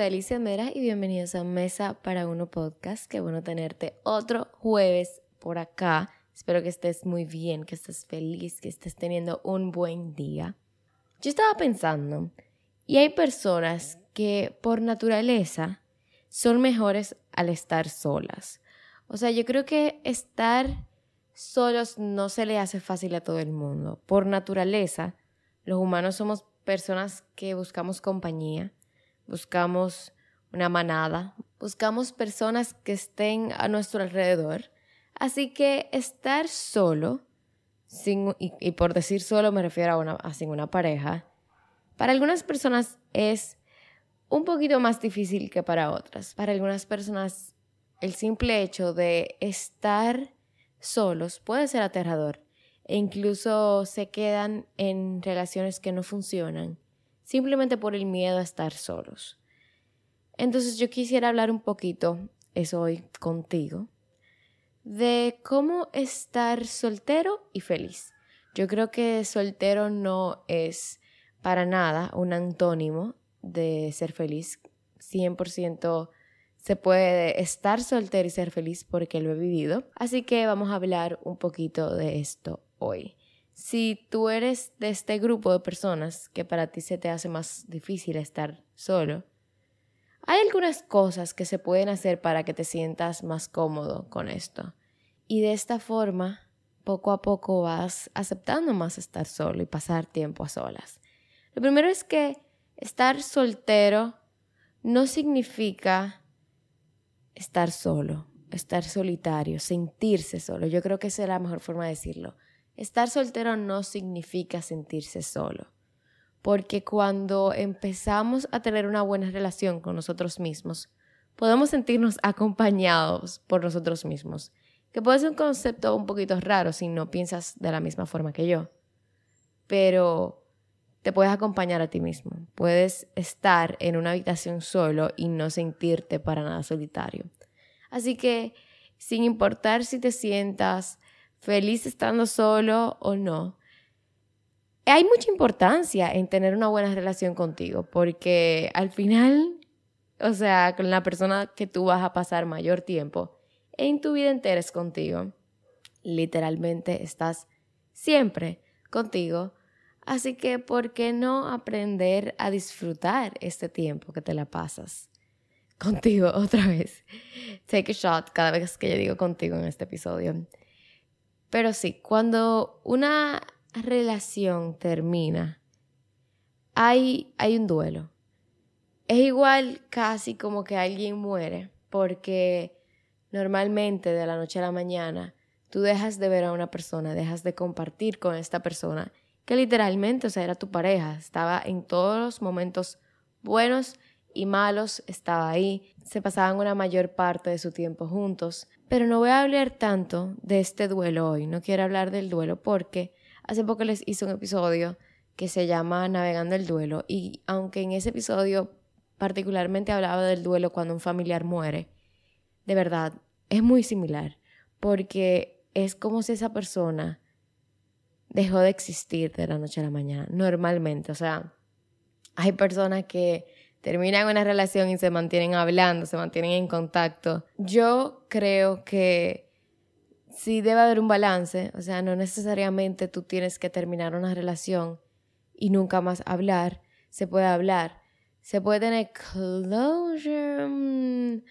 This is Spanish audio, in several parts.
soy Alicia Mera y bienvenidos a Mesa para Uno Podcast. Qué bueno tenerte otro jueves por acá. Espero que estés muy bien, que estés feliz, que estés teniendo un buen día. Yo estaba pensando, y hay personas que por naturaleza son mejores al estar solas. O sea, yo creo que estar solos no se le hace fácil a todo el mundo. Por naturaleza, los humanos somos personas que buscamos compañía, buscamos una manada, buscamos personas que estén a nuestro alrededor. Así que estar solo, sin, y, por decir solo me refiero a, una, a sin una pareja, para algunas personas es un poquito más difícil que para otras. Para algunas personas el simple hecho de estar solos puede ser aterrador e incluso se quedan en relaciones que no funcionan simplemente por el miedo a estar solos. Entonces yo quisiera hablar un poquito, eso hoy contigo, de cómo estar soltero y feliz. Yo creo que soltero no es para nada un antónimo de ser feliz. 100% se puede estar soltero y ser feliz porque lo he vivido. Así que vamos a hablar un poquito de esto hoy. Si tú eres de este grupo de personas que para ti se te hace más difícil estar solo, hay algunas cosas que se pueden hacer para que te sientas más cómodo con esto. Y de esta forma, poco a poco vas aceptando más estar solo y pasar tiempo a solas. Lo primero es que estar soltero no significa estar solo, estar solitario, sentirse solo. Yo creo que esa es la mejor forma de decirlo. Estar soltero no significa sentirse solo, porque cuando empezamos a tener una buena relación con nosotros mismos, podemos sentirnos acompañados por nosotros mismos, que puede ser un concepto un poquito raro si no piensas de la misma forma que yo, pero te puedes acompañar a ti mismo, puedes estar en una habitación solo y no sentirte para nada solitario. Así que, sin importar si te sientas feliz estando solo o no. Hay mucha importancia en tener una buena relación contigo, porque al final, o sea, con la persona que tú vas a pasar mayor tiempo en tu vida entera es contigo. Literalmente estás siempre contigo. Así que, ¿por qué no aprender a disfrutar este tiempo que te la pasas? Contigo otra vez. Take a shot cada vez que yo digo contigo en este episodio. Pero sí, cuando una relación termina, hay, hay un duelo. Es igual casi como que alguien muere, porque normalmente de la noche a la mañana tú dejas de ver a una persona, dejas de compartir con esta persona, que literalmente, o sea, era tu pareja, estaba en todos los momentos buenos y malos, estaba ahí, se pasaban una mayor parte de su tiempo juntos, pero no voy a hablar tanto de este duelo hoy, no quiero hablar del duelo porque hace poco les hice un episodio que se llama Navegando el duelo y aunque en ese episodio particularmente hablaba del duelo cuando un familiar muere, de verdad es muy similar porque es como si esa persona dejó de existir de la noche a la mañana, normalmente, o sea, hay personas que terminan una relación y se mantienen hablando, se mantienen en contacto. Yo creo que sí debe haber un balance, o sea, no necesariamente tú tienes que terminar una relación y nunca más hablar, se puede hablar, se puede tener closure. Mm,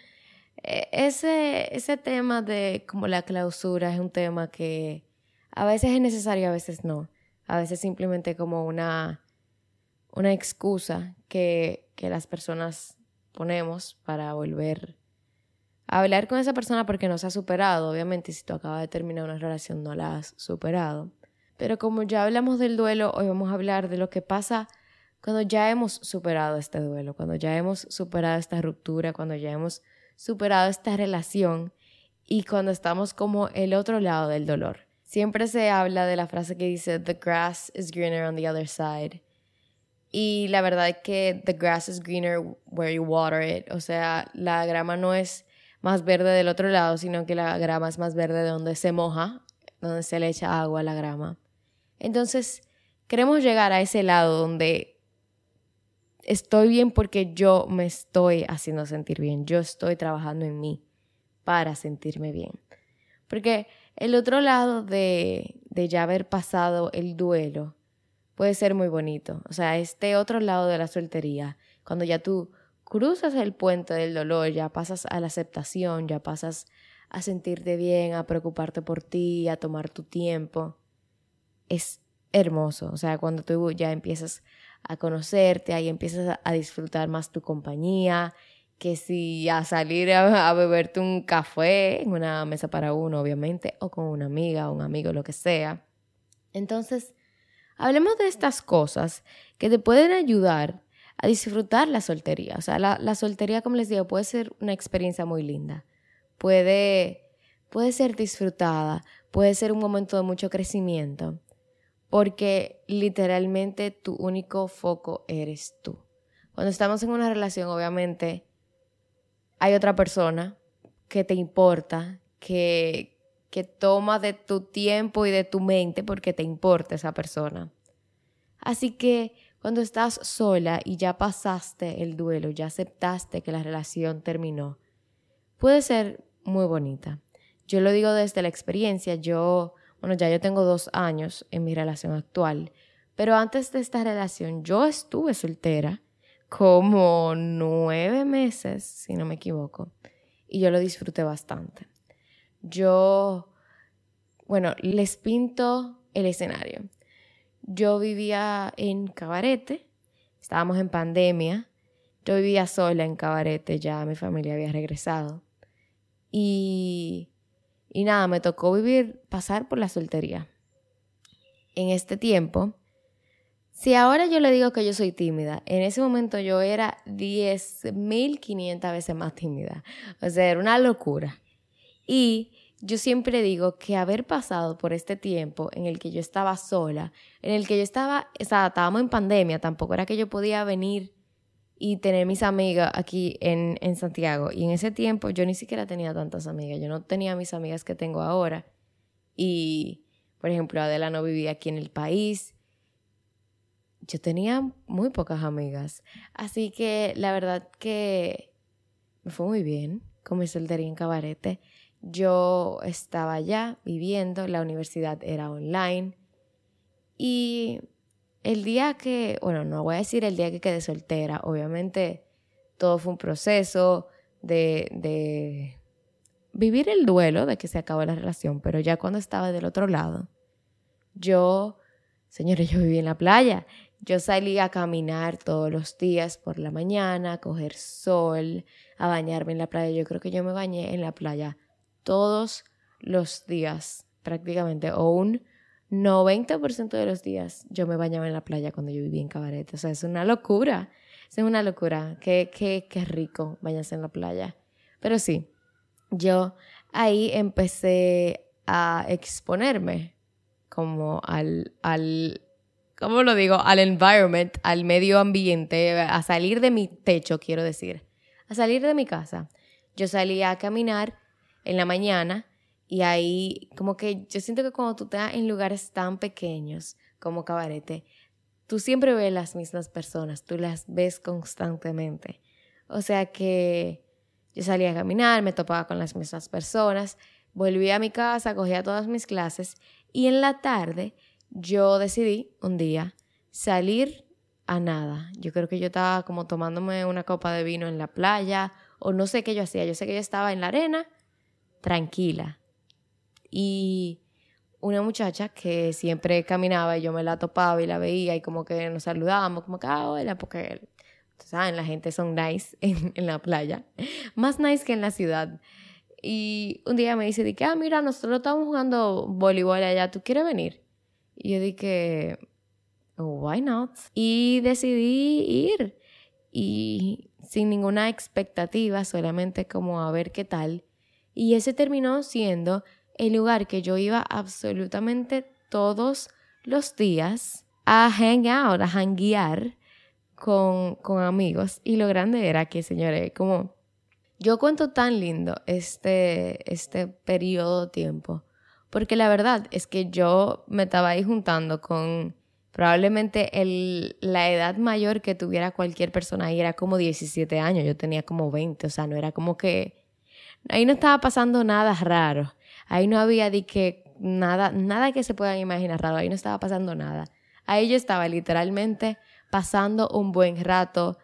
e, ese, ese tema de como la clausura es un tema que a veces es necesario, a veces no. A veces simplemente como una, una excusa que que las personas ponemos para volver a hablar con esa persona porque no se ha superado. Obviamente, si tú acabas de terminar una relación, no la has superado. Pero como ya hablamos del duelo, hoy vamos a hablar de lo que pasa cuando ya hemos superado este duelo, cuando ya hemos superado esta ruptura, cuando ya hemos superado esta relación y cuando estamos como el otro lado del dolor. Siempre se habla de la frase que dice, The grass is greener on the other side. Y la verdad es que the grass is greener where you water it. O sea, la grama no es más verde del otro lado, sino que la grama es más verde de donde se moja, donde se le echa agua a la grama. Entonces, queremos llegar a ese lado donde estoy bien porque yo me estoy haciendo sentir bien, yo estoy trabajando en mí para sentirme bien. Porque el otro lado de, de ya haber pasado el duelo puede ser muy bonito. O sea, este otro lado de la soltería, cuando ya tú cruzas el puente del dolor, ya pasas a la aceptación, ya pasas a sentirte bien, a preocuparte por ti, a tomar tu tiempo, es hermoso. O sea, cuando tú ya empiezas a conocerte, ahí empiezas a disfrutar más tu compañía, que si a salir a, beberte un café en una mesa para uno, obviamente, o con una amiga, un amigo, lo que sea. Entonces, hablemos de estas cosas que te pueden ayudar a disfrutar la soltería. O sea, la, soltería, como les digo, puede ser una experiencia muy linda. Puede, puede ser disfrutada, puede ser un momento de mucho crecimiento porque literalmente tu único foco eres tú. Cuando estamos en una relación, obviamente, hay otra persona que te importa, que, que toma de tu tiempo y de tu mente porque te importa esa persona. Así que cuando estás sola y ya pasaste el duelo, ya aceptaste que la relación terminó, puede ser muy bonita. Yo lo digo desde la experiencia, yo bueno, ya yo tengo dos años en mi relación actual, pero antes de esta relación yo estuve soltera como nueve meses, si no me equivoco, y yo lo disfruté bastante. Yo, bueno, les pinto el escenario. Yo vivía en Cabarete, estábamos en pandemia, yo vivía sola en Cabarete, ya mi familia había regresado. Y y nada, me tocó vivir, pasar por la soltería. En este tiempo, si ahora yo le digo que yo soy tímida, en ese momento yo era 10.500 veces más tímida. O sea, era una locura. Y yo siempre digo que haber pasado por este tiempo en el que yo estaba sola, en el que yo estaba, o sea, estábamos en pandemia, tampoco era que yo podía venir y tener mis amigas aquí en, en, Santiago. Y en ese tiempo yo ni siquiera tenía tantas amigas, yo no tenía mis amigas que tengo ahora. Y, por ejemplo, Adela no vivía aquí en el país. Yo tenía muy pocas amigas. Así que la verdad que me fue muy bien mi soltería en Cabarete. Yo estaba allá viviendo, la universidad era online. Y el día que, bueno, no voy a decir el día que quedé soltera, obviamente todo fue un proceso de, de vivir el duelo de que se acabó la relación, pero ya cuando estaba del otro lado, yo, señores, yo viví en la playa. Yo salí a caminar todos los días por la mañana, a coger sol, a bañarme en la playa. Yo creo que yo me bañé en la playa todos los días prácticamente, o un 90% de los días yo me bañaba en la playa cuando yo vivía en Cabaret. O sea, es una locura. Es una locura. Qué, qué, qué rico bañarse en la playa. Pero sí, yo ahí empecé a exponerme como al, al, ¿cómo lo digo? Al environment, al medio ambiente, a salir de mi techo, quiero decir, a salir de mi casa. Yo salía a caminar en la mañana y ahí, como que yo siento que cuando tú estás en lugares tan pequeños como Cabarete, tú siempre ves las mismas personas, tú las ves constantemente. O sea que yo salía a caminar, me topaba con las mismas personas, volví a mi casa, cogía todas mis clases y en la tarde yo decidí un día salir a nada. Yo creo que yo estaba como tomándome una copa de vino en la playa o no sé qué yo hacía. Yo sé que yo estaba en la arena tranquila, y una muchacha que siempre caminaba y yo me la topaba y la veía y como que nos saludábamos, como que, ah, hola, porque, ¿saben? La gente son nice en, la playa, más nice que en la ciudad. Y un día me dice, de que, ah, mira, nosotros estamos jugando voleibol allá, ¿tú quieres venir? Y yo dije, why not? Y decidí ir. Y sin ninguna expectativa, solamente como a ver qué tal. Y ese terminó siendo el lugar que yo iba absolutamente todos los días a hang out, a hanguear con, con amigos. Y lo grande era que, señores, como yo cuento tan lindo este, este periodo de tiempo, porque la verdad es que yo me estaba ahí juntando con Probablemente el, la edad mayor que tuviera cualquier persona ahí era como 17 años, yo tenía como 20, o sea, no era como que... Ahí no estaba pasando nada raro, ahí no había de que nada, nada que se puedan imaginar raro, ahí no estaba pasando nada. Ahí yo estaba literalmente pasando un buen rato,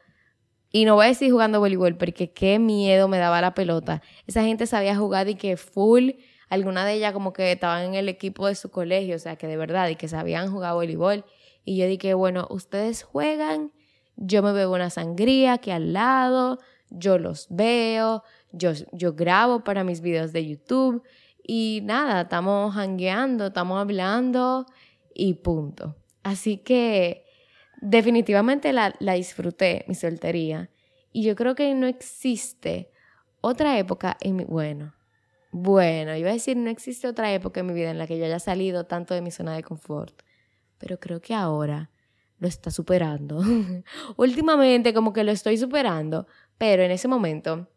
y no voy a decir jugando voleibol porque qué miedo me daba la pelota. Esa gente sabía jugar y que full, alguna de ellas como que estaban en el equipo de su colegio, o sea, que de verdad, y que sabían jugar voleibol. Y yo dije, bueno, ustedes juegan, yo me bebo una sangría aquí al lado, yo los veo, yo, yo grabo para mis videos de YouTube y nada, estamos hangueando, estamos hablando y punto. Así que definitivamente la, disfruté, mi soltería. Y yo creo que no existe otra época en mi... Bueno, bueno, iba a decir, no existe otra época en mi vida en la que yo haya salido tanto de mi zona de confort. Pero creo que ahora lo está superando. Últimamente como que lo estoy superando, pero en ese momento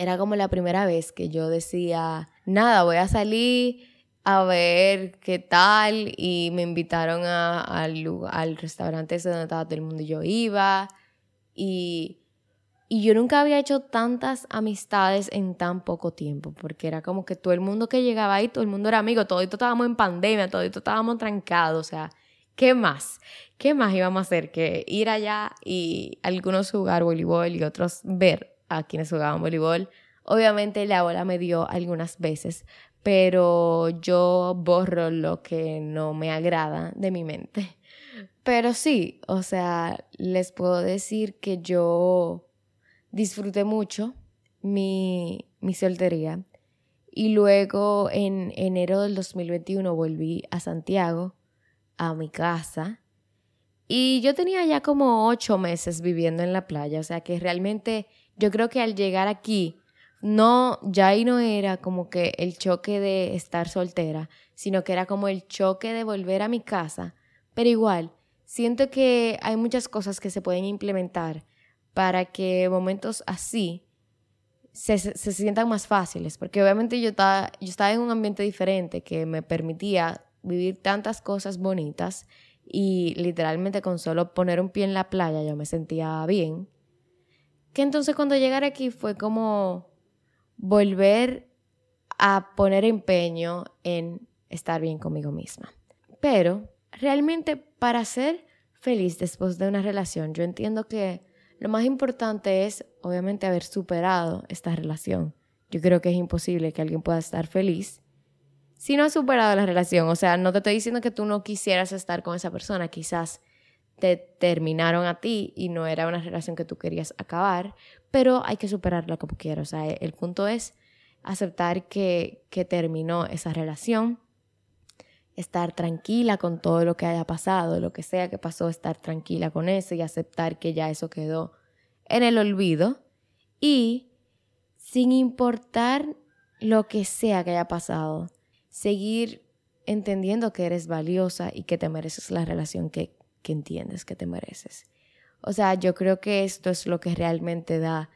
era como la primera vez que yo decía, nada, voy a salir a ver qué tal y me invitaron al, restaurante ese donde estaba todo el mundo y yo iba y, y yo nunca había hecho tantas amistades en tan poco tiempo porque era como que todo el mundo que llegaba ahí, todo el mundo era amigo, todos estábamos en pandemia, todos estábamos trancados, o sea, ¿qué más? ¿Qué más íbamos a hacer que ir allá y algunos jugar voleibol y otros ver a quienes jugaban voleibol? Obviamente la bola me dio algunas veces, pero yo borro lo que no me agrada de mi mente. Pero sí, o sea, les puedo decir que yo disfruté mucho mi, mi soltería y luego en enero del 2021 volví a Santiago, a mi casa, y yo tenía ya como ocho meses viviendo en la playa, o sea que realmente yo creo que al llegar aquí no, ya no era como que el choque de estar soltera, sino que era como el choque de volver a mi casa. Pero igual, siento que hay muchas cosas que se pueden implementar para que momentos así se, se, sientan más fáciles, porque obviamente yo estaba, yo estaba en un ambiente diferente que me permitía vivir tantas cosas bonitas y literalmente con solo poner un pie en la playa yo me sentía bien, que entonces cuando llegar aquí fue como volver a poner empeño en estar bien conmigo misma. Pero realmente para ser feliz después de una relación, yo entiendo que lo más importante es obviamente haber superado esta relación. Yo creo que es imposible que alguien pueda estar feliz si no ha superado la relación. O sea, no te estoy diciendo que tú no quisieras estar con esa persona, quizás te terminaron a ti y no era una relación que tú querías acabar, pero hay que superarla como quieras. O sea, el punto es aceptar que, que terminó esa relación, estar tranquila con todo lo que haya pasado, lo que sea que pasó, estar tranquila con eso y aceptar que ya eso quedó en el olvido y sin importar lo que sea que haya pasado, seguir entendiendo que eres valiosa y que te mereces la relación que que entiendes que te mereces. O sea, yo creo que esto es lo que realmente da,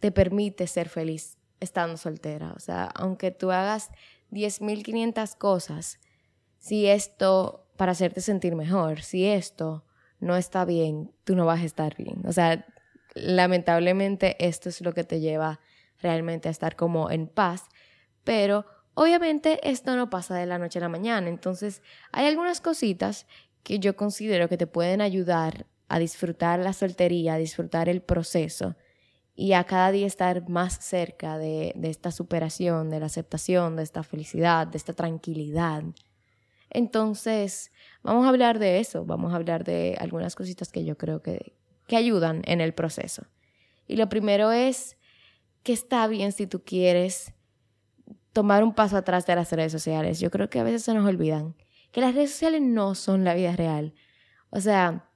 te permite ser feliz estando soltera. O sea, aunque tú hagas 10.500 cosas, si esto, para hacerte sentir mejor, si esto no está bien, tú no vas a estar bien. O sea, lamentablemente esto es lo que te lleva realmente a estar como en paz, pero obviamente esto no pasa de la noche a la mañana. Entonces, hay algunas cositas que yo considero que te pueden ayudar a disfrutar la soltería, a disfrutar el proceso y a cada día estar más cerca de, esta superación, de la aceptación, de esta felicidad, de esta tranquilidad. Entonces, vamos a hablar de eso, vamos a hablar de algunas cositas que yo creo que, que ayudan en el proceso. Y lo primero es que está bien si tú quieres tomar un paso atrás de las redes sociales. Yo creo que a veces se nos olvidan que las redes sociales no son la vida real. O sea,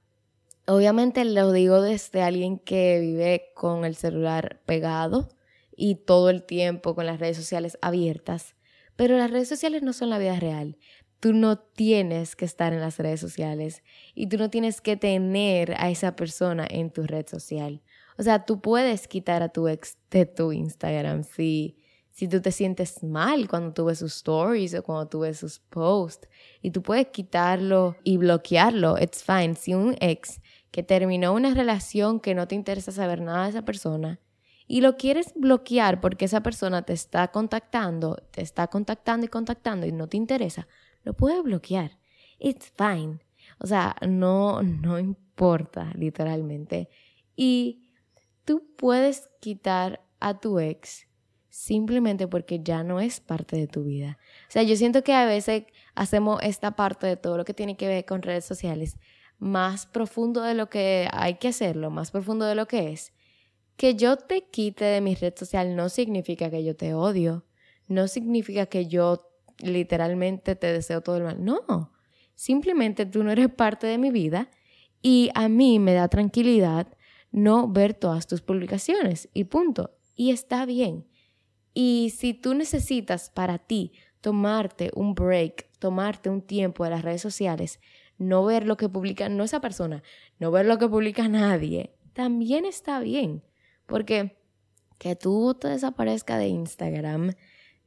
obviamente lo digo desde alguien que vive con el celular pegado y todo el tiempo con las redes sociales abiertas, pero las redes sociales no son la vida real. Tú no tienes que estar en las redes sociales y tú no tienes que tener a esa persona en tu red social. O sea, tú puedes quitar a tu ex de tu Instagram si, si tú te sientes mal cuando tú ves sus stories o cuando tú ves sus posts y tú puedes quitarlo y bloquearlo, it's fine. Si un ex que terminó una relación que no te interesa saber nada de esa persona y lo quieres bloquear porque esa persona te está contactando, te está contactando y contactando y no te interesa, lo puedes bloquear. It's fine. O sea, no, no importa, literalmente. Y tú puedes quitar a tu ex simplemente porque ya no es parte de tu vida. O sea, yo siento que a veces hacemos esta parte de todo lo que tiene que ver con redes sociales más profundo de lo que hay que hacerlo, más profundo de lo que es. Que yo te quite de mi red social no significa que yo te odio, no significa que yo literalmente te deseo todo el mal, no, simplemente tú no eres parte de mi vida y a mí me da tranquilidad no ver todas tus publicaciones y punto. Y está bien. Y si tú necesitas para ti tomarte un break, tomarte un tiempo de las redes sociales, no ver lo que publica, no esa persona, no ver lo que publica nadie, también está bien. Porque que tú te desaparezca de Instagram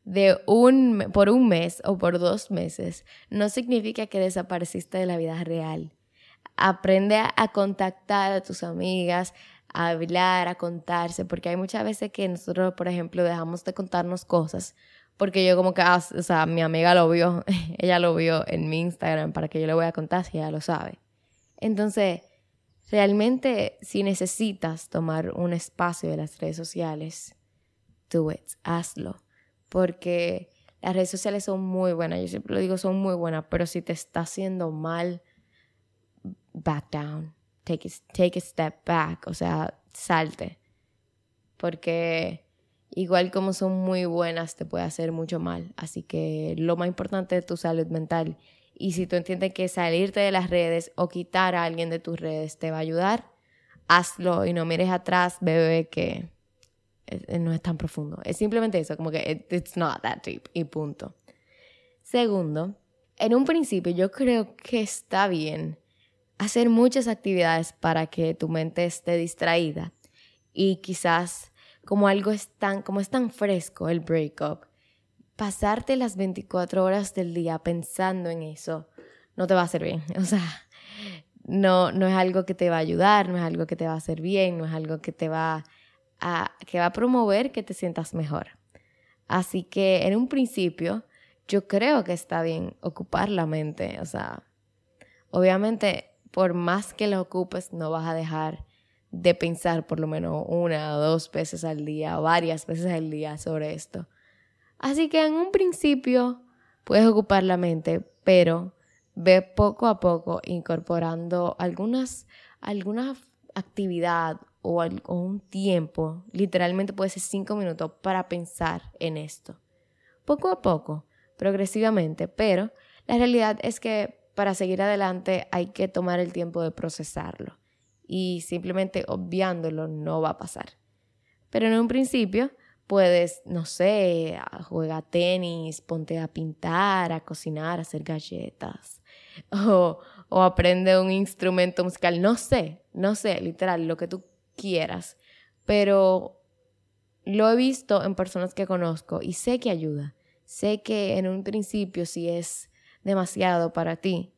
de un, por un mes o por dos meses no significa que desapareciste de la vida real. Aprende a contactar a tus amigas, a hablar, a contarse, porque hay muchas veces que nosotros, por ejemplo, dejamos de contarnos cosas, porque yo como que, ah, o sea, mi amiga lo vio, ella lo vio en mi Instagram, para que yo le voy a contar si ella lo sabe. Entonces, realmente, si necesitas tomar un espacio de las redes sociales, do it, hazlo, porque las redes sociales son muy buenas, yo siempre lo digo, son muy buenas, pero si te está haciendo mal, back down take take a step back, o sea, salte. Porque igual como son muy buenas, te puede hacer mucho mal. Así que lo más importante es tu salud mental. Y si tú entiendes que salirte de las redes o quitar a alguien de tus redes te va a ayudar, hazlo y no mires atrás, bebé, que no es tan profundo. Es simplemente eso, como que it's not that deep y punto. Segundo, en un principio yo creo que está bien hacer muchas actividades para que tu mente esté distraída y quizás como algo es tan, como es tan fresco el breakup, pasarte las 24 horas del día pensando en eso no te va a hacer bien. O sea, no, no es algo que te va a ayudar, no es algo que te va a hacer bien, no es algo que te va a, que va a promover que te sientas mejor. Así que en un principio yo creo que está bien ocupar la mente. O sea, obviamente por más que lo ocupes, no vas a dejar de pensar por lo menos una o dos veces al día, varias veces al día sobre esto. Así que en un principio puedes ocupar la mente, pero ve poco a poco incorporando algunas, alguna actividad o, o un tiempo, literalmente puede ser cinco minutos, para pensar en esto. Poco a poco, progresivamente, pero la realidad es que para seguir adelante hay que tomar el tiempo de procesarlo y simplemente obviándolo no va a pasar. Pero en un principio puedes, no sé, jugar tenis, ponte a pintar, a cocinar, a hacer galletas o, o aprende un instrumento musical, no sé, no sé, literal, lo que tú quieras. Pero lo he visto en personas que conozco y sé que ayuda. Sé que en un principio si es demasiado para ti,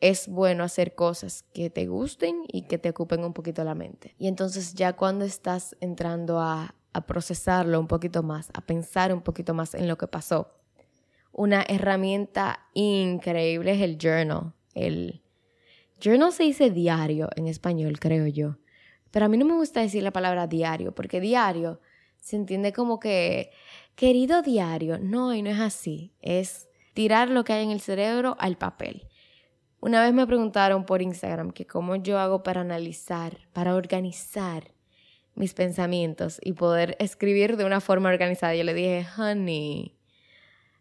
es bueno hacer cosas que te gusten y que te ocupen un poquito la mente. Y entonces ya cuando estás entrando a, procesarlo un poquito más, a pensar un poquito más en lo que pasó, una herramienta increíble es el journal. El journal se dice diario en español, creo yo. Pero a mí no me gusta decir la palabra diario, porque diario se entiende como que, querido diario, no, y no es así. Es tirar lo que hay en el cerebro al papel. Una vez me preguntaron por Instagram que cómo yo hago para analizar, para organizar mis pensamientos y poder escribir de una forma organizada. Yo le dije, honey,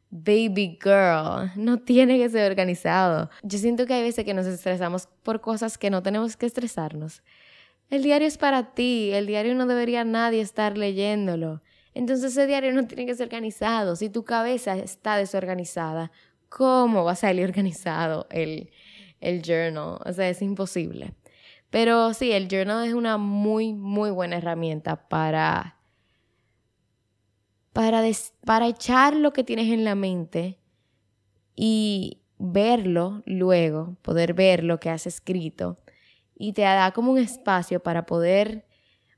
baby girl, no tiene que ser organizado. Yo siento que hay veces que nos estresamos por cosas que no tenemos que estresarnos. El diario es para ti, el diario no debería nadie estar leyéndolo. Entonces ese diario no tiene que ser organizado. Si tu cabeza está desorganizada, ¿cómo va a salir organizado el, el journal? O sea, es imposible. Pero sí, el journal es una muy, muy buena herramienta para, para, para echar lo que tienes en la mente y verlo luego, poder ver lo que has escrito y te da como un espacio para poder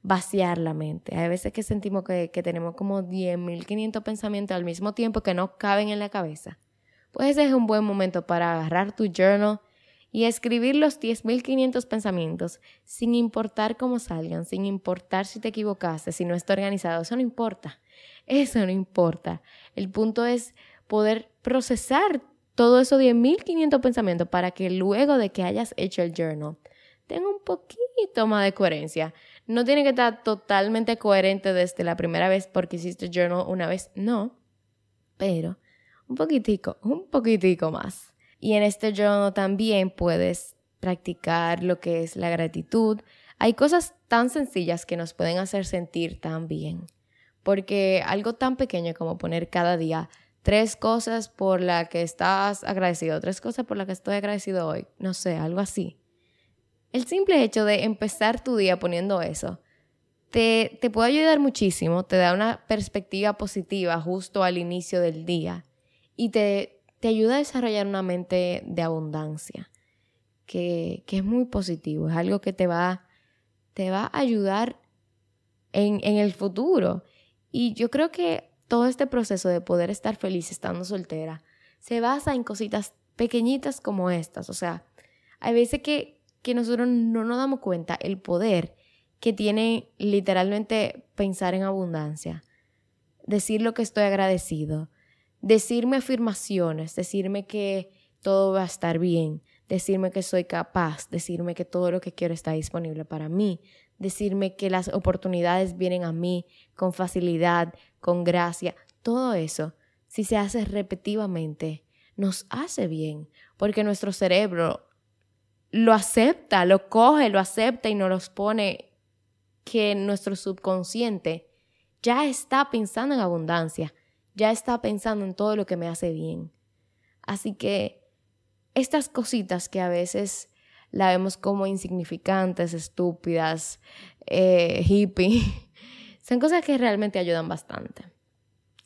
vaciar la mente. Hay veces que sentimos que, que tenemos como 10.500 pensamientos al mismo tiempo que no caben en la cabeza. Pues ese es un buen momento para agarrar tu journal y escribir los 10.500 pensamientos sin importar cómo salgan, sin importar si te equivocaste, si no está organizado. Eso no importa. Eso no importa. El punto es poder procesar todo esos 10.500 pensamientos para que luego de que hayas hecho el journal tenga un poquito más de coherencia. No tiene que estar totalmente coherente desde la primera vez porque hiciste journal una vez, no, pero un poquitico, un poquitico más. Y en este journal también puedes practicar lo que es la gratitud. Hay cosas tan sencillas que nos pueden hacer sentir tan bien. Porque algo tan pequeño como poner cada día tres cosas por las que estás agradecido, tres cosas por las que estoy agradecido hoy, no sé, algo así. El simple hecho de empezar tu día poniendo eso te, te puede ayudar muchísimo, te da una perspectiva positiva justo al inicio del día y te, te ayuda a desarrollar una mente de abundancia, que, que es muy positivo, es algo que te va, te va a ayudar en, en el futuro. Y yo creo que todo este proceso de poder estar feliz estando soltera se basa en cositas pequeñitas como estas. O sea, hay veces que, que nosotros no nos damos cuenta el poder que tiene literalmente pensar en abundancia, decir lo que estoy agradecido, decirme afirmaciones, decirme que todo va a estar bien, decirme que soy capaz, decirme que todo lo que quiero está disponible para mí, decirme que las oportunidades vienen a mí con facilidad, con gracia, todo eso, si se hace repetitivamente, nos hace bien, porque nuestro cerebro lo acepta, lo coge, lo acepta y nos los pone que nuestro subconsciente ya está pensando en abundancia, ya está pensando en todo lo que me hace bien. Así que estas cositas que a veces la vemos como insignificantes, estúpidas, eh, hippie, son cosas que realmente ayudan bastante.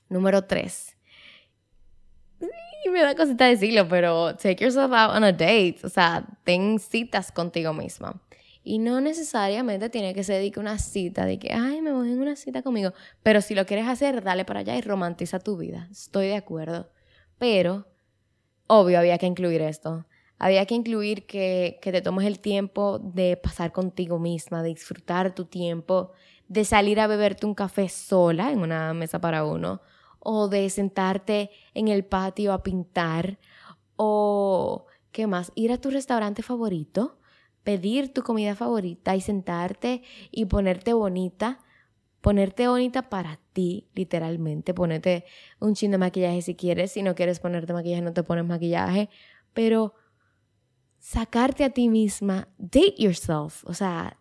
Número tres. Y me da cosita decirlo, pero take yourself out on a date. O sea, ten citas contigo misma. Y no necesariamente tiene que ser de que una cita, de que, ay, me voy en una cita conmigo. Pero si lo quieres hacer, dale para allá y romantiza tu vida. Estoy de acuerdo. Pero, obvio, había que incluir esto. Había que incluir que, que te tomes el tiempo de pasar contigo misma, de disfrutar tu tiempo, de salir a beberte un café sola en una mesa para uno, o de sentarte en el patio a pintar, o, ¿qué más? Ir a tu restaurante favorito pedir tu comida favorita y sentarte y ponerte bonita, ponerte bonita para ti, literalmente, ponerte un chin de maquillaje si quieres, si no quieres ponerte maquillaje no te pones maquillaje, pero sacarte a ti misma, date yourself, o sea,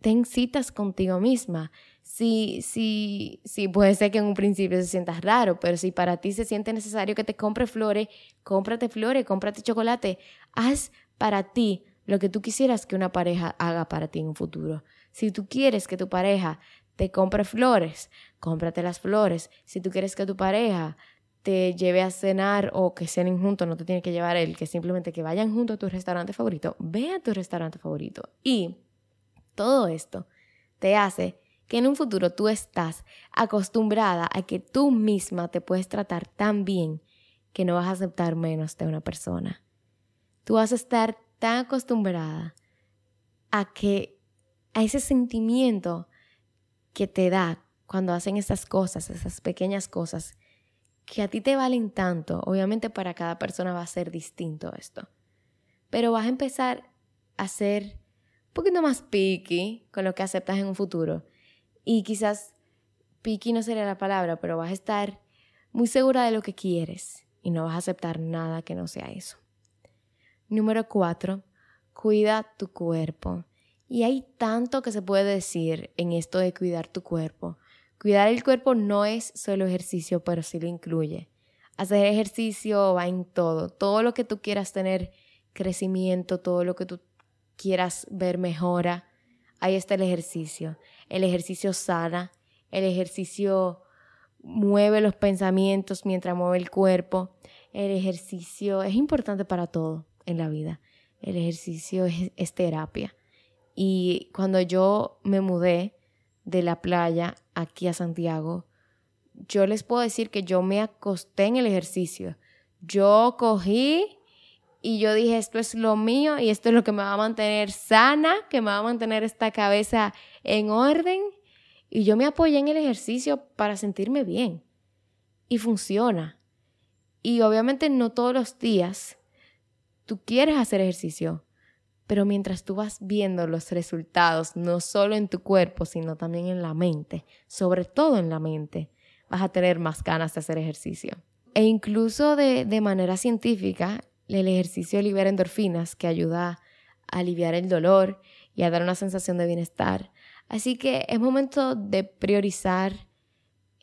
ten citas contigo misma. Si, si, si puede ser que en un principio se sientas raro, pero si para ti se siente necesario que te compre flores, cómprate flores, cómprate chocolate. Haz para ti lo que tú quisieras que una pareja haga para ti en un futuro. Si tú quieres que tu pareja te compre flores, cómprate las flores. Si tú quieres que tu pareja te lleve a cenar o que cenen juntos, no te tiene que llevar él, que simplemente que vayan juntos a tu restaurante favorito, ve a tu restaurante favorito. Y todo esto te hace que en un futuro tú estás acostumbrada a que tú misma te puedes tratar tan bien que no vas a aceptar menos de una persona. Tú vas a estar tan acostumbrada a que a ese sentimiento que te da cuando hacen esas cosas, esas pequeñas cosas, que a ti te valen tanto, obviamente para cada persona va a ser distinto esto, pero vas a empezar a ser un poquito más picky con lo que aceptas en un futuro y quizás picky no sería la palabra, pero vas a estar muy segura de lo que quieres y no vas a aceptar nada que no sea eso. Número cuatro, cuida tu cuerpo. Y hay tanto que se puede decir en esto de cuidar tu cuerpo. Cuidar el cuerpo no es solo ejercicio, pero sí lo incluye. Hacer ejercicio va en todo. Todo lo que tú quieras tener crecimiento, todo lo que tú quieras ver mejora, ahí está el ejercicio. El ejercicio sana, el ejercicio mueve los pensamientos mientras mueve el cuerpo. El ejercicio es importante para todo en la vida. El ejercicio es, terapia. Y cuando yo me mudé de la playa aquí a Santiago, yo les puedo decir que yo me acosté en el ejercicio. Yo cogí y yo dije, esto es lo mío y esto es lo que me va a mantener sana, que me va a mantener esta cabeza en orden. Y yo me apoyé en el ejercicio para sentirme bien. Y funciona. Y obviamente no todos los días tú quieres hacer ejercicio, pero mientras tú vas viendo los resultados, no solo en tu cuerpo, sino también en la mente, sobre todo en la mente, vas a tener más ganas de hacer ejercicio. E incluso de, de manera científica, el ejercicio libera endorfinas que ayuda a aliviar el dolor y a dar una sensación de bienestar. Así que es momento de priorizar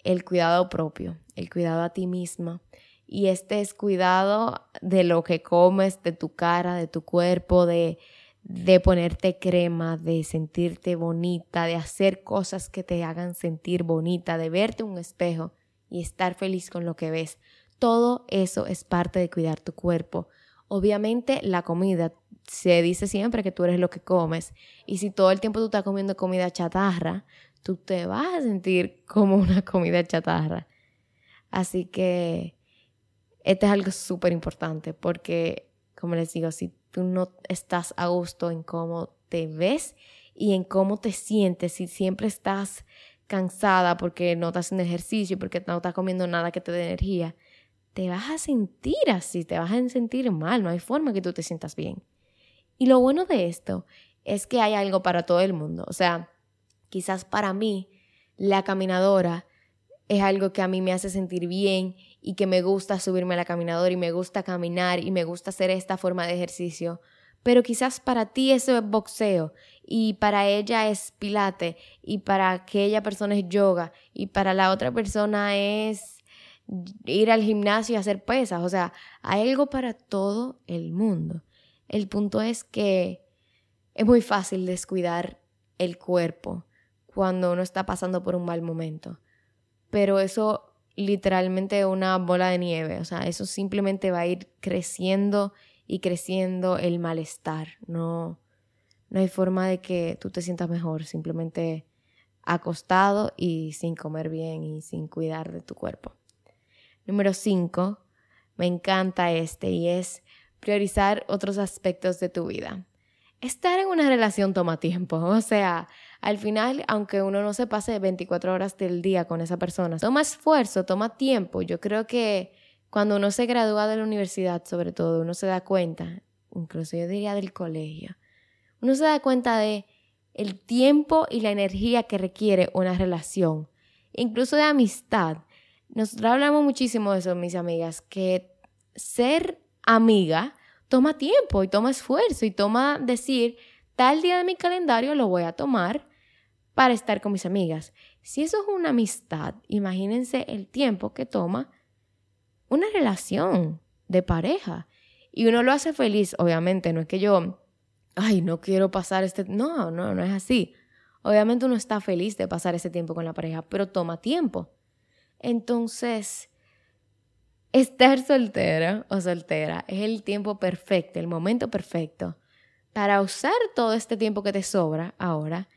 el cuidado propio, el cuidado a ti misma. Y este es cuidado de lo que comes, de tu cara, de tu cuerpo, de, de ponerte crema, de sentirte bonita, de hacer cosas que te hagan sentir bonita, de verte un espejo y estar feliz con lo que ves. Todo eso es parte de cuidar tu cuerpo. Obviamente la comida, se dice siempre que tú eres lo que comes. Y si todo el tiempo tú estás comiendo comida chatarra, tú te vas a sentir como una comida chatarra. Así que este es algo súper importante porque, como les digo, si tú no estás a gusto en cómo te ves y en cómo te sientes, si siempre estás cansada porque no estás haciendo ejercicio, porque no estás comiendo nada que te dé energía, te vas a sentir así, te vas a sentir mal, no hay forma que tú te sientas bien. Y lo bueno de esto es que hay algo para todo el mundo. O sea, quizás para mí la caminadora es algo que a mí me hace sentir bien y que me gusta subirme a la caminadora y me gusta caminar y me gusta hacer esta forma de ejercicio. Pero quizás para ti eso es boxeo y para ella es pilate y para aquella persona es yoga y para la otra persona es ir al gimnasio y hacer pesas. O sea, hay algo para todo el mundo. El punto es que es muy fácil descuidar el cuerpo cuando uno está pasando por un mal momento. Pero eso literalmente una bola de nieve. O sea, eso simplemente va a ir creciendo y creciendo el malestar. No, no hay forma de que tú te sientas mejor simplemente acostado y sin comer bien y sin cuidar de tu cuerpo. Número 5, me encanta este y es priorizar otros aspectos de tu vida. Estar en una relación toma tiempo, o sea, al final, aunque uno no se pase 24 horas del día con esa persona, toma esfuerzo, toma tiempo. Yo creo que cuando uno se gradúa de la universidad, sobre todo, uno se da cuenta, incluso yo diría del colegio, uno se da cuenta de el tiempo y la energía que requiere una relación, incluso de amistad. Nosotros hablamos muchísimo de eso, mis amigas, que ser amiga toma tiempo y toma esfuerzo y toma decir, tal día de mi calendario lo voy a tomar para estar con mis amigas. Si eso es una amistad, imagínense el tiempo que toma una relación de pareja. Y uno lo hace feliz, obviamente, no es que yo, ay, no quiero pasar este... No, no, no es así. Obviamente uno está feliz de pasar ese tiempo con la pareja, pero toma tiempo. Entonces, estar soltera o soltera es el tiempo perfecto, el momento perfecto para usar todo este tiempo que te sobra ahora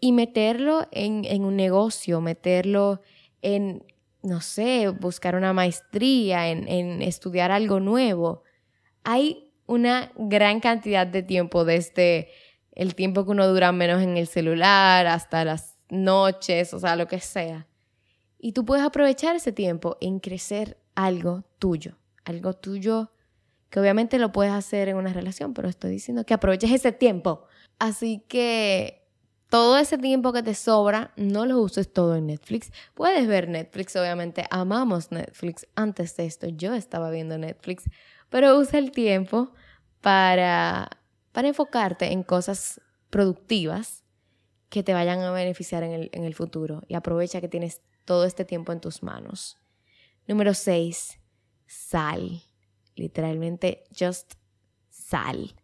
y meterlo en, un negocio, meterlo en, no sé, buscar una maestría, en, en estudiar algo nuevo. Hay una gran cantidad de tiempo desde el tiempo que uno dura menos en el celular hasta las noches, o sea, lo que sea. Y tú puedes aprovechar ese tiempo en crecer algo tuyo, algo tuyo que obviamente lo puedes hacer en una relación, pero estoy diciendo que aproveches ese tiempo. Así que todo ese tiempo que te sobra, no lo uses todo en Netflix. Puedes ver Netflix, obviamente amamos Netflix. Antes de esto yo estaba viendo Netflix, pero usa el tiempo para, para enfocarte en cosas productivas que te vayan a beneficiar en el, en el futuro y aprovecha que tienes todo este tiempo en tus manos. Número 6, sal. Literalmente, just sal.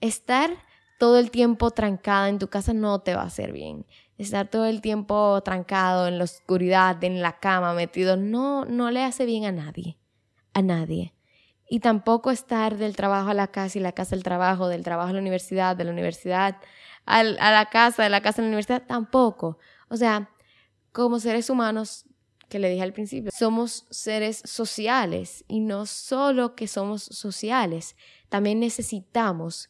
Estar todo el tiempo trancada en tu casa no te va a hacer bien. estar todo el tiempo trancado en la oscuridad, en la cama, metido, no, no le hace bien a nadie, a nadie. Y tampoco estar del trabajo a la casa y la casa al trabajo, del trabajo a la universidad, de la universidad a la casa, de la casa a la universidad, tampoco. O sea, como seres humanos, que le dije al principio, somos seres sociales y no solo que somos sociales, también necesitamos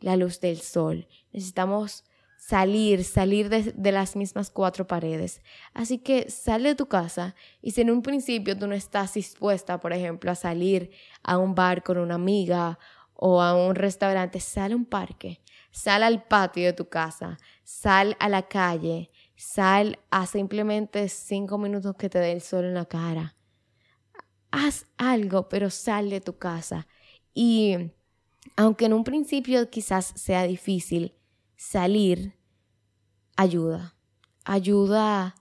la luz del sol, necesitamos salir, salir de, las mismas cuatro paredes. Así que sal de tu casa y si en un principio tú no estás dispuesta, por ejemplo, a salir a un bar con una amiga o a un restaurante, sal a un parque, sal al patio de tu casa, sal a la calle, sal a simplemente cinco minutos que te dé el sol en la cara. Haz algo, pero sal de tu casa. Y aunque en un principio quizás sea difícil, salir ayuda. Ayuda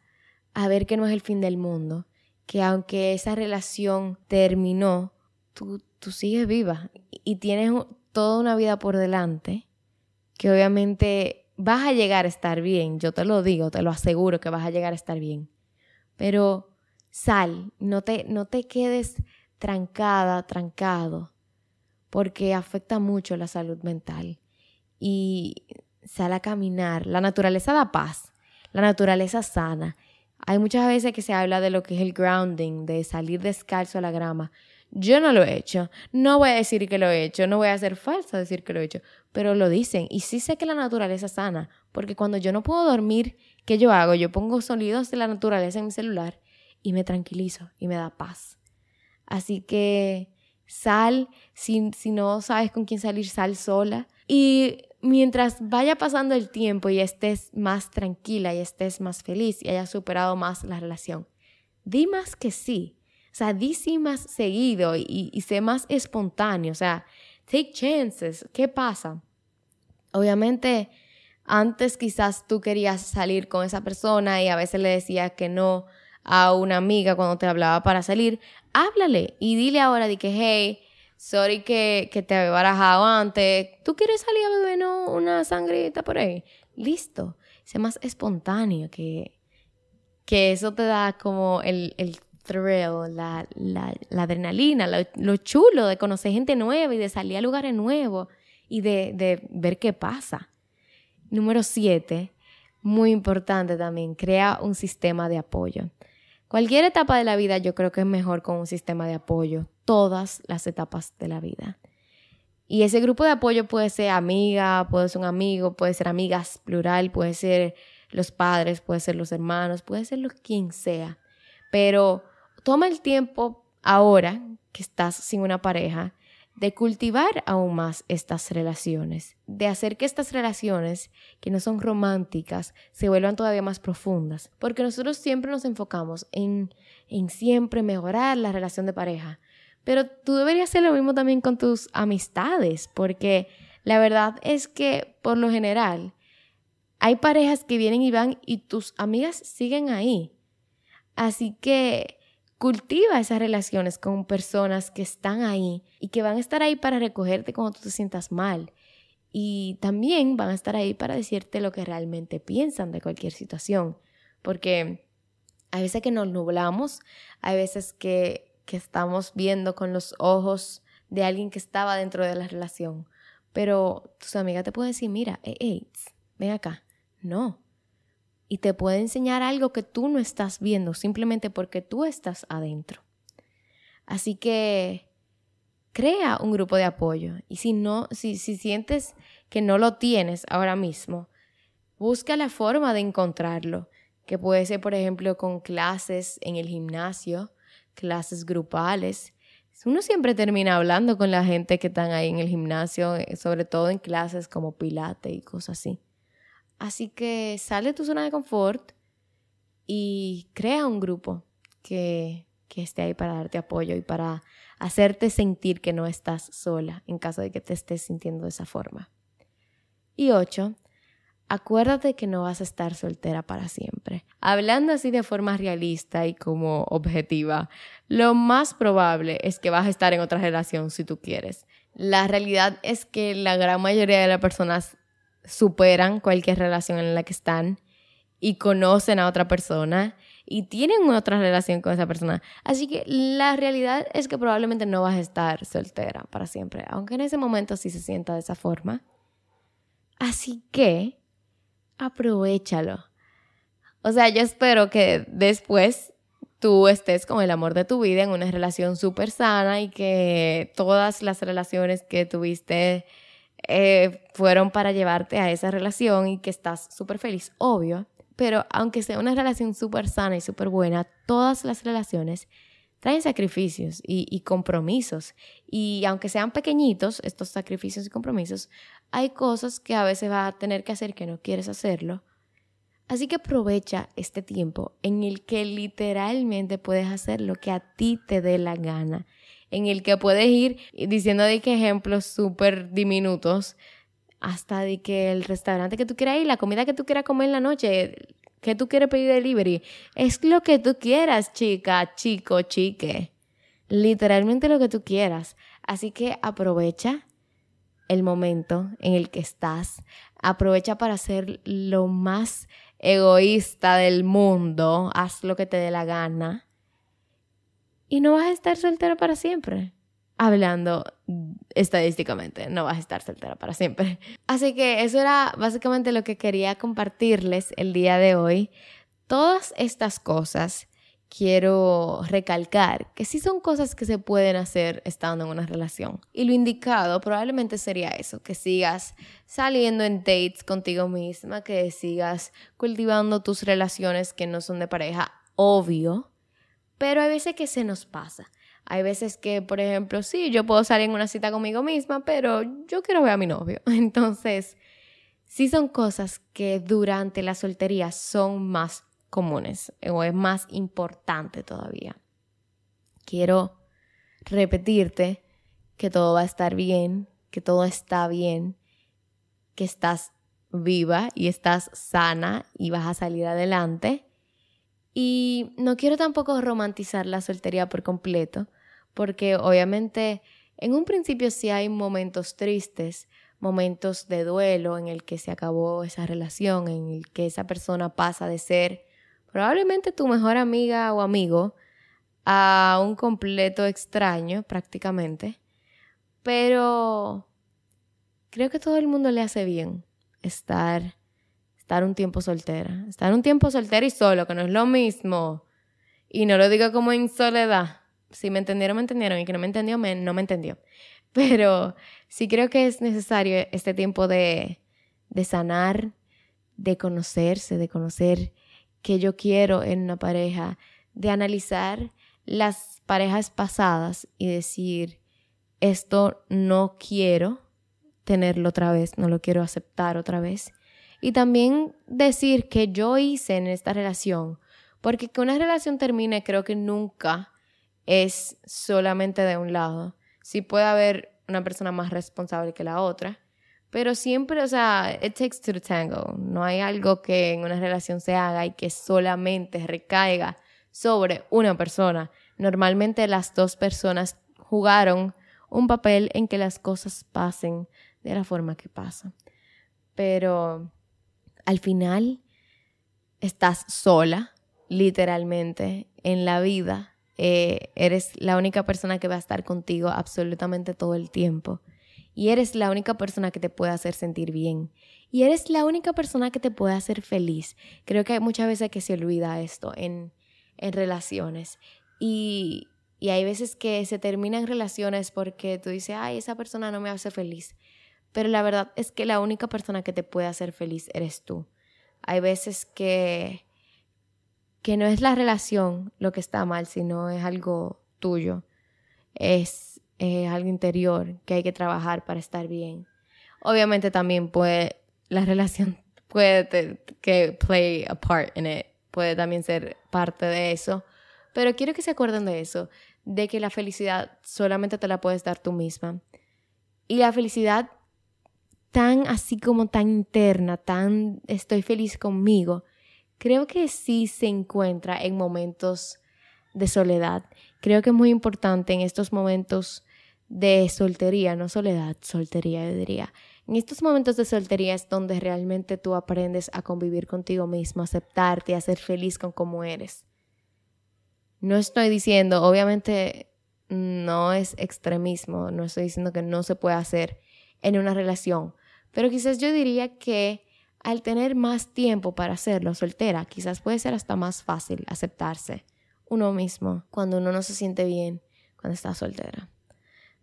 a ver que no es el fin del mundo, que aunque esa relación terminó, tú, tú sigues viva y tienes toda una vida por delante, que obviamente vas a llegar a estar bien, yo te lo digo, te lo aseguro que vas a llegar a estar bien, pero sal, no te, no te quedes trancada, trancado, porque afecta mucho la salud mental. Y sal a caminar. La naturaleza da paz, la naturaleza sana. Hay muchas veces que se habla de lo que es el grounding, de salir descalzo a la grama. Yo no lo he hecho. No voy a decir que lo he hecho, no voy a ser falsa decir que lo he hecho, pero lo dicen. Y sí sé que la naturaleza sana, porque cuando yo no puedo dormir, ¿qué yo hago? Yo pongo sonidos de la naturaleza en mi celular y me tranquilizo y me da paz. Así que sal, si, si no sabes con quién salir, sal sola. Y mientras vaya pasando el tiempo y estés más tranquila y estés más feliz y hayas superado más la relación, di más que sí. O sea, di más seguido y, y sé más espontáneo. O sea, take chances. ¿Qué pasa? Obviamente, antes quizás tú querías salir con esa persona y a veces le decías que no a una amiga cuando te hablaba para salir. Háblale y dile ahora de que, hey, sorry que, que te había barajado antes, ¿tú quieres salir a beber una sangrita por ahí? Listo, sé más espontáneo, que, que eso te da como el, el thrill, la, la, adrenalina, lo, chulo de conocer gente nueva y de salir a lugares nuevos y de, de ver qué pasa. Número siete, muy importante también, crea un sistema de apoyo. Cualquier etapa de la vida yo creo que es mejor con un sistema de apoyo, todas las etapas de la vida. Y ese grupo de apoyo puede ser amiga, puede ser un amigo, puede ser amigas plural, puede ser los padres, puede ser los hermanos, puede ser lo quien sea. Pero toma el tiempo ahora que estás sin una pareja de cultivar aún más estas relaciones, de hacer que estas relaciones, que no son románticas, se vuelvan todavía más profundas, porque nosotros siempre nos enfocamos en, en siempre mejorar la relación de pareja, pero tú deberías hacer lo mismo también con tus amistades, porque la verdad es que por lo general hay parejas que vienen y van y tus amigas siguen ahí. Así que Cultiva esas relaciones con personas que están ahí y que van a estar ahí para recogerte cuando tú te sientas mal. Y también van a estar ahí para decirte lo que realmente piensan de cualquier situación. Porque hay veces que nos nublamos, hay veces que, que estamos viendo con los ojos de alguien que estaba dentro de la relación. Pero tus amigas te pueden decir, mira, hey, ven acá. No, y te puede enseñar algo que tú no estás viendo simplemente porque tú estás adentro. Así que crea un grupo de apoyo y si no si, si sientes que no lo tienes ahora mismo, busca la forma de encontrarlo, que puede ser por ejemplo con clases en el gimnasio, clases grupales. Uno siempre termina hablando con la gente que están ahí en el gimnasio, eh, sobre todo en clases como pilate y cosas así. Así que sale de tu zona de confort y crea un grupo que, que esté ahí para darte apoyo y para hacerte sentir que no estás sola en caso de que te estés sintiendo de esa forma. Y ocho, acuérdate que no vas a estar soltera para siempre. Hablando así de forma realista y como objetiva, lo más probable es que vas a estar en otra relación si tú quieres. La realidad es que la gran mayoría de las personas superan cualquier relación en la que están y conocen a otra persona y tienen otra relación con esa persona. Así que la realidad es que probablemente no vas a estar soltera para siempre, aunque en ese momento sí se sienta de esa forma. Así que aprovechalo. O sea, yo espero que después tú estés con el amor de tu vida en una relación súper sana y que todas las relaciones que tuviste eh, fueron para llevarte a esa relación y que estás súper feliz, obvio. Pero aunque sea una relación súper sana y súper buena, todas las relaciones traen sacrificios y, y, compromisos. Y aunque sean pequeñitos, estos sacrificios y compromisos, hay cosas que a veces vas a tener que hacer que no quieres hacerlo. Así que aprovecha este tiempo en el que literalmente puedes hacer lo que a ti te dé la gana. En el que puedes ir diciendo de qué ejemplos súper diminutos hasta de que el restaurante que tú quieras ir, la comida que tú quieras comer en la noche, que tú quieres pedir delivery, es lo que tú quieras, chica, chico, chique. Literalmente lo que tú quieras. Así que aprovecha el momento en el que estás. Aprovecha para ser lo más egoísta del mundo. Haz lo que te dé la gana. Y no vas a estar soltero para siempre hablando estadísticamente, no vas a estar soltera para siempre. Así que eso era básicamente lo que quería compartirles el día de hoy. Todas estas cosas quiero recalcar que sí son cosas que se pueden hacer estando en una relación. Y lo indicado probablemente sería eso, que sigas saliendo en dates contigo misma, que sigas cultivando tus relaciones que no son de pareja, obvio, pero hay veces que se nos pasa. Hay veces que, por ejemplo, sí, yo puedo salir en una cita conmigo misma, pero yo quiero ver a mi novio. Entonces, sí son cosas que durante la soltería son más comunes o es más importante todavía. Quiero repetirte que todo va a estar bien, que todo está bien, que estás viva y estás sana y vas a salir adelante y no quiero tampoco romantizar la soltería por completo, porque obviamente en un principio sí hay momentos tristes, momentos de duelo en el que se acabó esa relación, en el que esa persona pasa de ser probablemente tu mejor amiga o amigo a un completo extraño prácticamente. Pero creo que todo el mundo le hace bien estar estar un tiempo soltera. Estar un tiempo soltera y solo, que no es lo mismo. Y no lo digo como en soledad. Si me entendieron, me entendieron. Y que no me entendió, no me entendió. Pero sí creo que es necesario este tiempo de, de sanar, de conocerse, de conocer qué yo quiero en una pareja, de analizar las parejas pasadas y decir, esto no quiero tenerlo otra vez, no lo quiero aceptar otra vez. Y también decir que yo hice en esta relación, porque que una relación termine creo que nunca es solamente de un lado. Sí puede haber una persona más responsable que la otra, pero siempre, o sea, it takes two to tango. No hay algo que en una relación se haga y que solamente recaiga sobre una persona. Normalmente las dos personas jugaron un papel en que las cosas pasen de la forma que pasan. Pero al final estás sola, literalmente, en la vida. Eh, eres la única persona que va a estar contigo absolutamente todo el tiempo. Y eres la única persona que te puede hacer sentir bien. Y eres la única persona que te puede hacer feliz. Creo que hay muchas veces que se olvida esto en, en relaciones. Y, y hay veces que se terminan relaciones porque tú dices, ay, esa persona no me hace feliz. Pero la verdad es que la única persona que te puede hacer feliz eres tú. Hay veces que, que no es la relación lo que está mal, sino es algo tuyo. Es algo interior que hay que trabajar para estar bien. Obviamente también puede, la relación puede que play a part in it, puede también ser parte de eso. Pero quiero que se acuerden de eso, de que la felicidad solamente te la puedes dar tú misma. Y la felicidad tan así como tan interna, tan estoy feliz conmigo, creo que sí se encuentra en momentos de soledad. Creo que es muy importante en estos momentos de soltería, no soledad, soltería yo diría. En estos momentos de soltería es donde realmente tú aprendes a convivir contigo mismo, aceptarte, a ser feliz con cómo eres. No estoy diciendo, obviamente no es extremismo, no estoy diciendo que no se puede hacer en una relación, pero quizás yo diría que al tener más tiempo para hacerlo soltera, quizás puede ser hasta más fácil aceptarse uno mismo cuando uno no se siente bien cuando está soltera.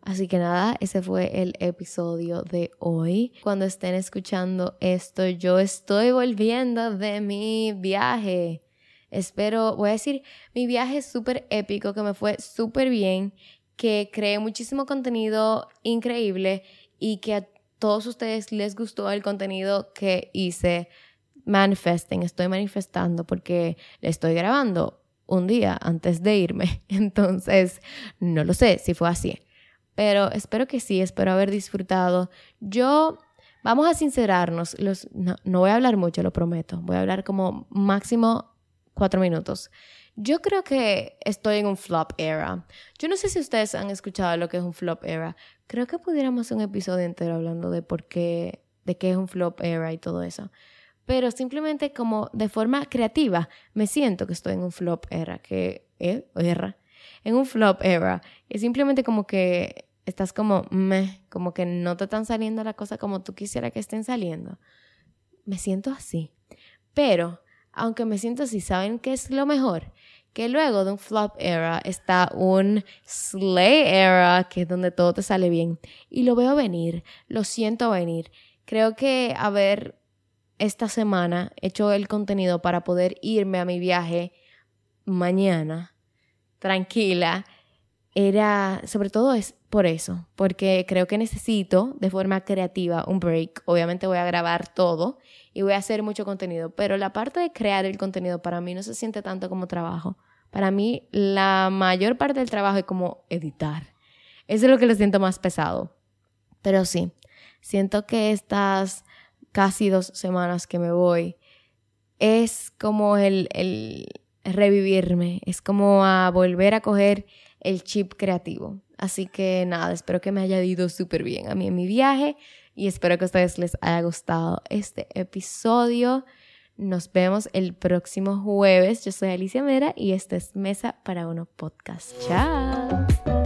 Así que nada, ese fue el episodio de hoy. Cuando estén escuchando esto, yo estoy volviendo de mi viaje. Espero, voy a decir, mi viaje súper épico, que me fue súper bien, que creé muchísimo contenido increíble y que todos ustedes les gustó el contenido que hice. Manifesting, estoy manifestando porque le estoy grabando un día antes de irme. Entonces, no lo sé si fue así pero espero que sí, espero haber disfrutado. Yo, vamos a sincerarnos, los, no, voy a hablar mucho, lo prometo, voy a hablar como máximo cuatro minutos. Yo creo que estoy en un flop era. Yo no sé si ustedes han escuchado lo que es un flop era. Creo que pudiéramos hacer un episodio entero hablando de por qué, de qué es un flop era y todo eso. Pero simplemente como de forma creativa me siento que estoy en un flop era, que eh, era, en un flop era. Es simplemente como que estás como, me, como que no te están saliendo las cosas como tú quisieras que estén saliendo. Me siento así. Pero, aunque me siento así, ¿saben qué es lo mejor? Que luego de un flop era está un slay era, que es donde todo te sale bien. Y lo veo venir, lo siento venir. Creo que haber esta semana hecho el contenido para poder irme a mi viaje mañana, tranquila, era, sobre todo es por eso, porque creo que necesito de forma creativa un break. Obviamente voy a grabar todo y voy a hacer mucho contenido, pero la parte de crear el contenido para mí no se siente tanto como trabajo. Para mí la mayor parte del trabajo es como editar. Eso es lo que le siento más pesado. Pero sí, siento que estas casi dos semanas que me voy es como el, el revivirme, es como a volver a coger el chip creativo. Así que nada, espero que me haya ido súper bien a mí en mi viaje y espero que a ustedes les haya gustado este episodio. Nos vemos el próximo jueves. Yo soy Alicia Mera y esta es Mesa para Uno Podcast. Chao.